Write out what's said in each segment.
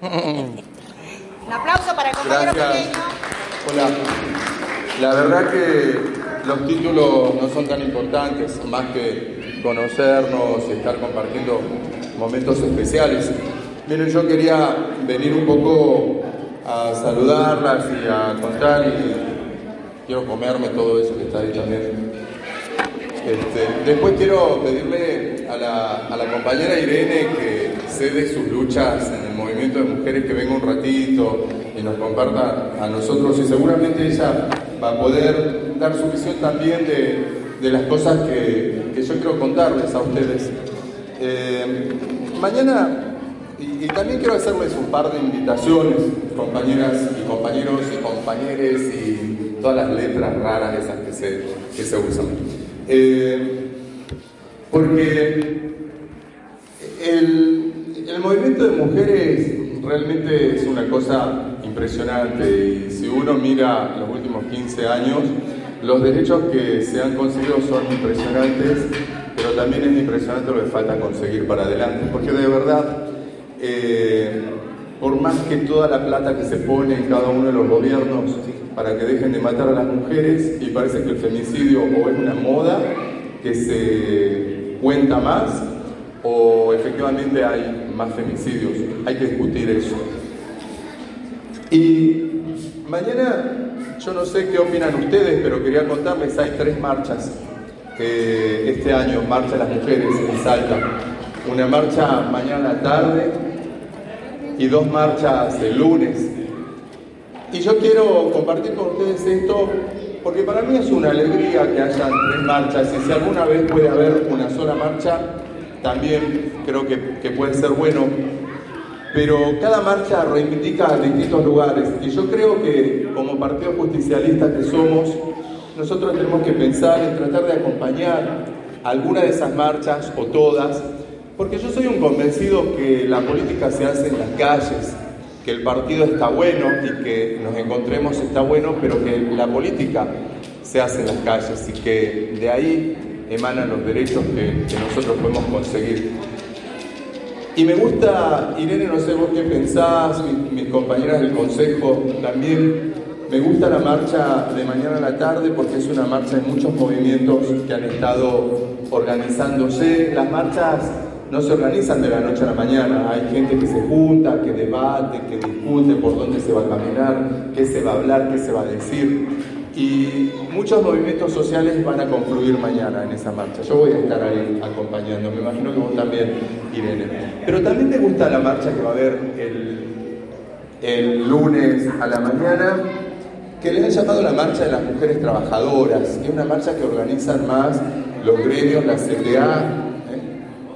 Un aplauso para el compañero Gracias. Hola. La verdad que los títulos no son tan importantes, más que conocernos y estar compartiendo momentos especiales. Miren, yo quería venir un poco a saludarlas y a contar y quiero comerme todo eso que está ahí también. Este, después quiero pedirle a la, compañera Irene que cede sus luchas en el movimiento de mujeres que venga un ratito y nos comparta a nosotros y seguramente ella va a poder dar su visión también de, las cosas que, yo quiero contarles a ustedes. Eh, mañana, y, y también quiero hacerles un par de invitaciones, compañeras y compañeros y compañeres y todas las letras raras esas que se, que se usan. Eh, porque el, el movimiento de mujeres realmente es una cosa impresionante y si uno mira los últimos 15 años, los derechos que se han conseguido son impresionantes, pero también es impresionante lo que falta conseguir para adelante, porque de verdad, eh, por más que toda la plata que se pone en cada uno de los gobiernos para que dejen de matar a las mujeres, y parece que el femicidio o es una moda que se cuenta más, o efectivamente hay más femicidios. Hay que discutir eso. Y mañana, yo no sé qué opinan ustedes, pero quería contarles, hay tres marchas que este año, Marcha de las Mujeres en Salta. Una marcha mañana tarde y dos marchas el lunes. Y yo quiero compartir con ustedes esto porque para mí es una alegría que hayan tres marchas y si alguna vez puede haber una sola marcha, también creo que, que puede ser bueno. Pero cada marcha reivindica distintos lugares y yo creo que como partido justicialista que somos, nosotros tenemos que pensar en tratar de acompañar alguna de esas marchas o todas, porque yo soy un convencido que la política se hace en las calles, que el partido está bueno y que nos encontremos está bueno, pero que la política se hace en las calles y que de ahí emanan los derechos que, nosotros podemos conseguir. Y me gusta, Irene, no sé vos qué pensás, mis, mis compañeras del Consejo también, me gusta la marcha de mañana a la tarde porque es una marcha de muchos movimientos que han estado organizándose. Las marchas no se organizan de la noche a la mañana, hay gente que se junta, que debate, que discute por dónde se va a caminar, qué se va a hablar, qué se va a decir. Y muchos movimientos sociales van a confluir mañana en esa marcha. Yo voy a estar ahí acompañando, me imagino que vos también, Irene. Pero también me gusta la marcha que va a haber el, el lunes a la mañana, que les han llamado la Marcha de las Mujeres Trabajadoras, que es una marcha que organizan más los gremios, la CTA,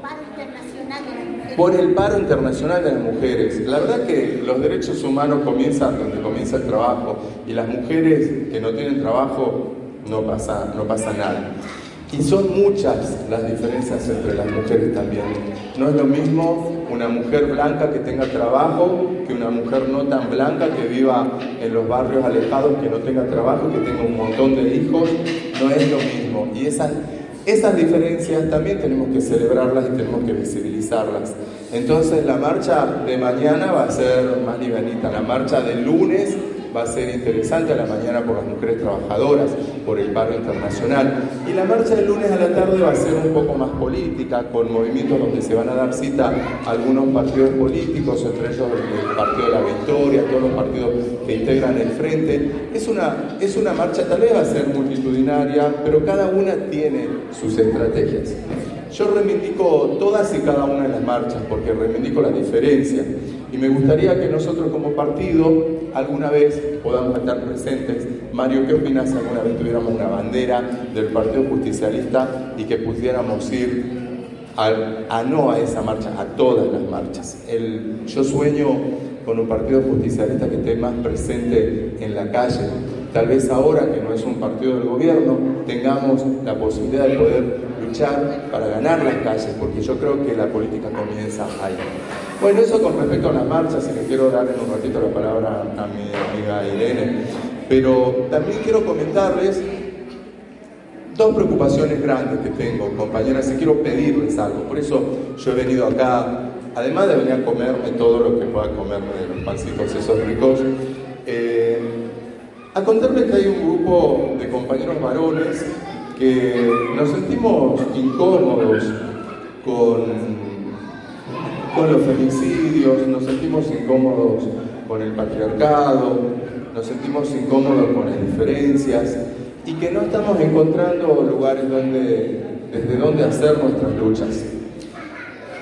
Paro Internacional de las Mujeres. Por el paro internacional de las mujeres. La verdad que los derechos humanos comienzan donde comienza el trabajo y las mujeres que no tienen trabajo no pasa, no pasa nada. Y son muchas las diferencias entre las mujeres también. No es lo mismo una mujer blanca que tenga trabajo que una mujer no tan blanca que viva en los barrios alejados, que no tenga trabajo, que tenga un montón de hijos. No es lo mismo. Y esas, esas diferencias también tenemos que celebrarlas y tenemos que visibilizarlas. Entonces la marcha de mañana va a ser más livianita. La marcha del lunes va a ser interesante a la mañana por las mujeres trabajadoras, por el paro internacional. Y la marcha del lunes a la tarde va a ser un poco más política, con movimientos donde se van a dar cita a algunos partidos políticos, entre ellos el Partido de la Victoria, todos los partidos que integran el frente. Es una, es una marcha, tal vez va a ser multitudinaria, pero cada una tiene sus estrategias. Yo reivindico todas y cada una de las marchas porque reivindico la diferencia y me gustaría que nosotros como partido alguna vez podamos estar presentes. Mario, ¿qué opinas si alguna vez tuviéramos una bandera del Partido Justicialista y que pudiéramos ir a, no a esa marcha, a todas las marchas? Yo sueño con un Partido Justicialista que esté más presente en la calle. Tal vez ahora que no es un partido del gobierno tengamos la posibilidad de poder luchar para ganar las calles, porque yo creo que la política comienza ahí. Bueno, eso con respecto a las marchas, y le quiero dar en un ratito la palabra a mi amiga Irene, pero también quiero comentarles dos preocupaciones grandes que tengo, compañeras, y quiero pedirles algo. Por eso yo he venido acá además de venir a comerme todo lo que pueda comerme de los pancitos esos ricos, eh, a contarles que hay un grupo de compañeros varones que nos sentimos incómodos con, con los femicidios, nos sentimos incómodos con el patriarcado, nos sentimos incómodos con las diferencias y que no estamos encontrando lugares donde, desde donde hacer nuestras luchas.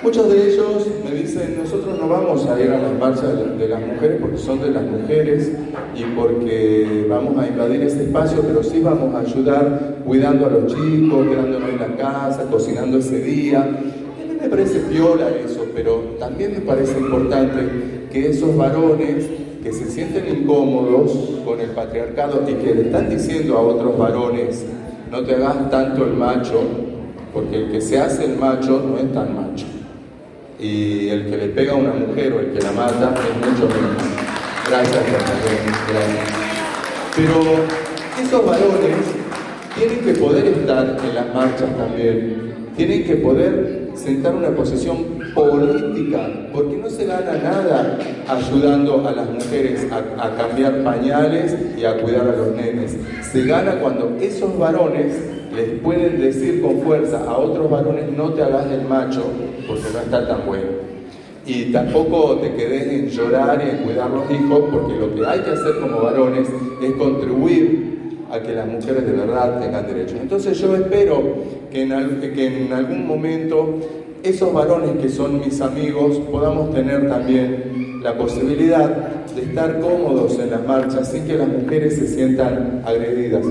Muchos de ellos me dicen, nosotros no vamos a ir a las marchas de las mujeres porque son de las mujeres y porque vamos a invadir ese espacio, pero sí vamos a ayudar cuidando a los chicos, quedándonos en la casa, cocinando ese día. A mí me parece piola eso, pero también me parece importante que esos varones que se sienten incómodos con el patriarcado y que le están diciendo a otros varones, no te hagas tanto el macho, porque el que se hace el macho no es tan macho y el que le pega a una mujer o el que la mata es mucho menos. Gracias, gracias. Pero esos valores tienen que poder estar en las marchas también, tienen que poder sentar una posición política, porque no se gana nada ayudando a las mujeres a, a cambiar pañales y a cuidar a los nenes. Se gana cuando esos varones les pueden decir con fuerza a otros varones no te hagas el macho porque no está tan bueno. Y tampoco te quedes en llorar y en cuidar los hijos porque lo que hay que hacer como varones es contribuir a que las mujeres de verdad tengan derechos. Entonces yo espero que en, que en algún momento esos varones que son mis amigos podamos tener también la posibilidad de estar cómodos en las marchas sin que las mujeres se sientan agredidas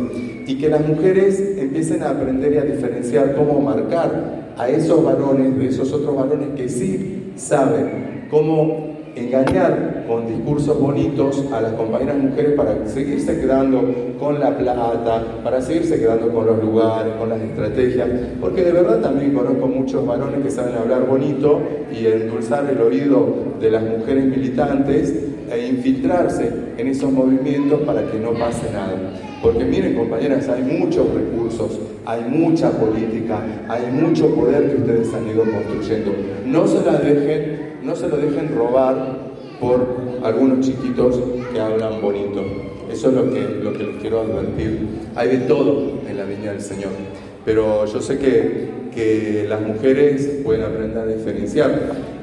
y que las mujeres empiecen a aprender y a diferenciar cómo marcar a esos varones de esos otros varones que sí saben cómo engañar con discursos bonitos a las compañeras mujeres para seguirse quedando con la plata, para seguirse quedando con los lugares, con las estrategias, porque de verdad también conozco muchos varones que saben hablar bonito y endulzar el oído de las mujeres militantes e infiltrarse en esos movimientos para que no pase nada. Porque miren compañeras, hay muchos recursos, hay mucha política, hay mucho poder que ustedes han ido construyendo. No se la dejen no se lo dejen robar por algunos chiquitos que hablan bonito. Eso es lo que, lo que les quiero advertir. Hay de todo en la viña del Señor. Pero yo sé que, que las mujeres pueden aprender a diferenciar.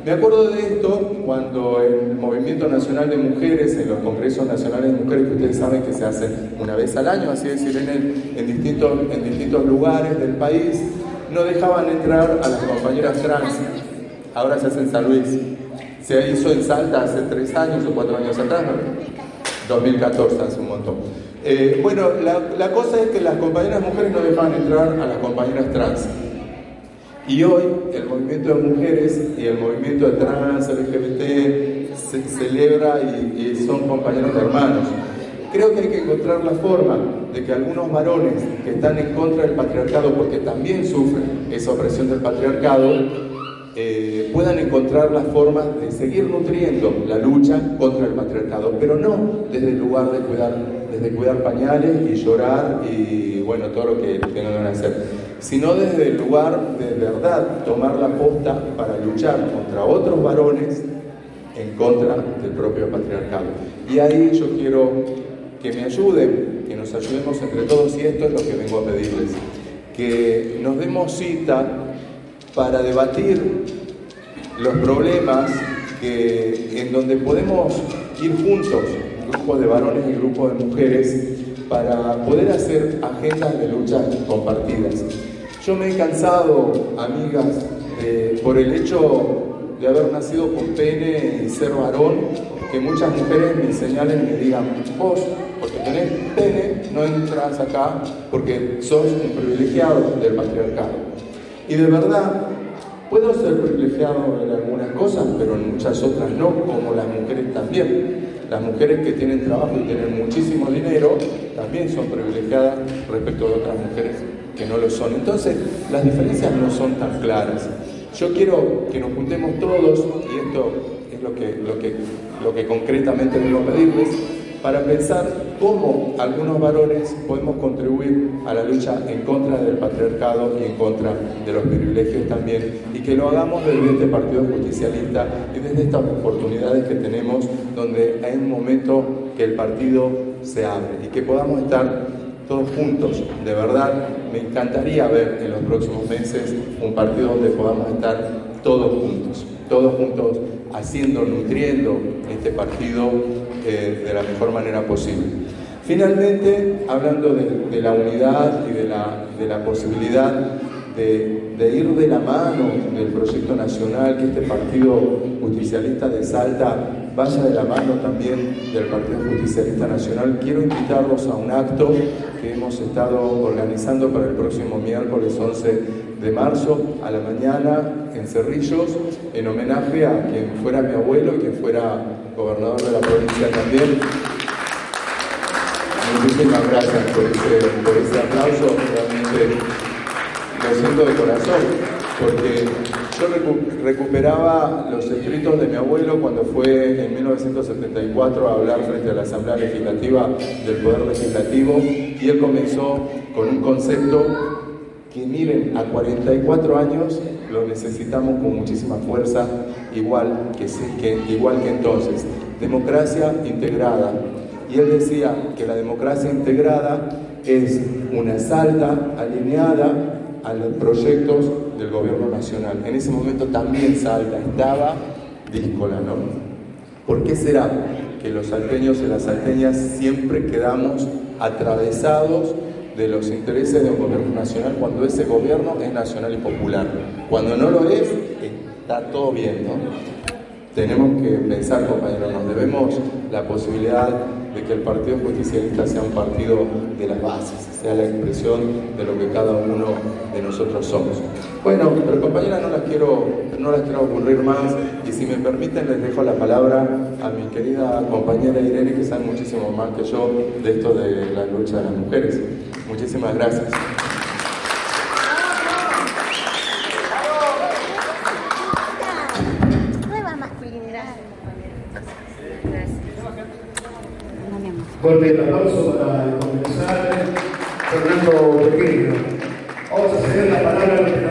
Me acuerdo de esto cuando el Movimiento Nacional de Mujeres, en los Congresos Nacionales de Mujeres, que ustedes saben que se hacen una vez al año, así decir, en, distintos lugares del país, no dejaban entrar a las compañeras trans. Ahora se hace en San Luis. Se hizo en Salta hace tres años o cuatro años atrás, ¿no? 2014, hace un montón. Eh, bueno, la, la, cosa es que las compañeras mujeres no dejaban entrar a las compañeras trans. Y hoy el movimiento de mujeres y el movimiento de trans, LGBT, se celebra y, son compañeros de hermanos. Creo que hay que encontrar la forma de que algunos varones que están en contra del patriarcado, porque también sufren esa opresión del patriarcado, eh, puedan encontrar la forma de seguir nutriendo la lucha contra el patriarcado, pero no desde el lugar de cuidar, desde cuidar pañales y llorar y bueno, todo lo que tengan que hacer, sino desde el lugar de verdad tomar la posta para luchar contra otros varones en contra del propio patriarcado. Y ahí yo quiero que me ayuden, que nos ayudemos entre todos y esto es lo que vengo a pedirles, que nos demos cita para debatir los problemas que, en donde podemos ir juntos, grupos de varones y grupos de mujeres, para poder hacer agendas de lucha compartidas. Yo me he cansado, amigas, por el hecho de haber nacido con pene y ser varón, que muchas mujeres me señalen y me digan, vos, porque tenés pene, no entras acá porque sos un privilegiado del patriarcado. Y de verdad, puedo ser privilegiado en algunas cosas, pero en muchas otras no, como las mujeres también. Las mujeres que tienen trabajo y tienen muchísimo dinero también son privilegiadas respecto de otras mujeres que no lo son. Entonces, las diferencias no son tan claras. Yo quiero que nos juntemos todos, y esto es lo que, lo que, lo que concretamente vengo a pedirles, para pensar cómo algunos varones podemos contribuir a la lucha en contra del patriarcado y en contra de los privilegios también, y que lo hagamos desde este Partido Justicialista y desde estas oportunidades que tenemos, donde hay un momento que el partido se abre y que podamos estar todos juntos. De verdad, me encantaría ver en los próximos meses un partido donde podamos estar todos juntos, todos juntos haciendo, nutriendo este partido eh, de la mejor manera posible. Finalmente, hablando de, la unidad y de la, de la posibilidad de, ir de la mano del proyecto nacional, que este Partido Justicialista de Salta vaya de la mano también del Partido Justicialista Nacional, quiero invitarlos a un acto que hemos estado organizando para el próximo miércoles 11 de marzo a la mañana en Cerrillos, en homenaje a quien fuera mi abuelo y quien fuera gobernador de la provincia también. Muchísimas gracias por ese, aplauso, de corazón, porque yo recuperaba los escritos de mi abuelo cuando fue en 1974 a hablar frente a la Asamblea Legislativa del Poder Legislativo y él comenzó con un concepto que miren, a 44 años lo necesitamos con muchísima fuerza, igual que, que, igual que entonces. Democracia integrada. Y él decía que la democracia integrada es una salta alineada a los proyectos del gobierno nacional. En ese momento también Salta estaba díscola, ¿no? ¿Por qué será que los salteños y las salteñas siempre quedamos atravesados de los intereses de un gobierno nacional cuando ese gobierno es nacional y popular? Cuando no lo es, está todo bien, ¿no? Tenemos que pensar, compañeros, nos debemos la posibilidad de que el Partido Justicialista sea un partido de las bases, sea la expresión de lo que cada uno de nosotros somos. Bueno, pero compañeras, no las quiero, no las quiero aburrir más y si me permiten les dejo la palabra a mi querida compañera Irene que sabe muchísimo más que yo de esto de la lucha de las mujeres. Muchísimas gracias. Fuerte el aplauso para comenzar Fernando Pequeño. Vamos a ceder la palabra a la generación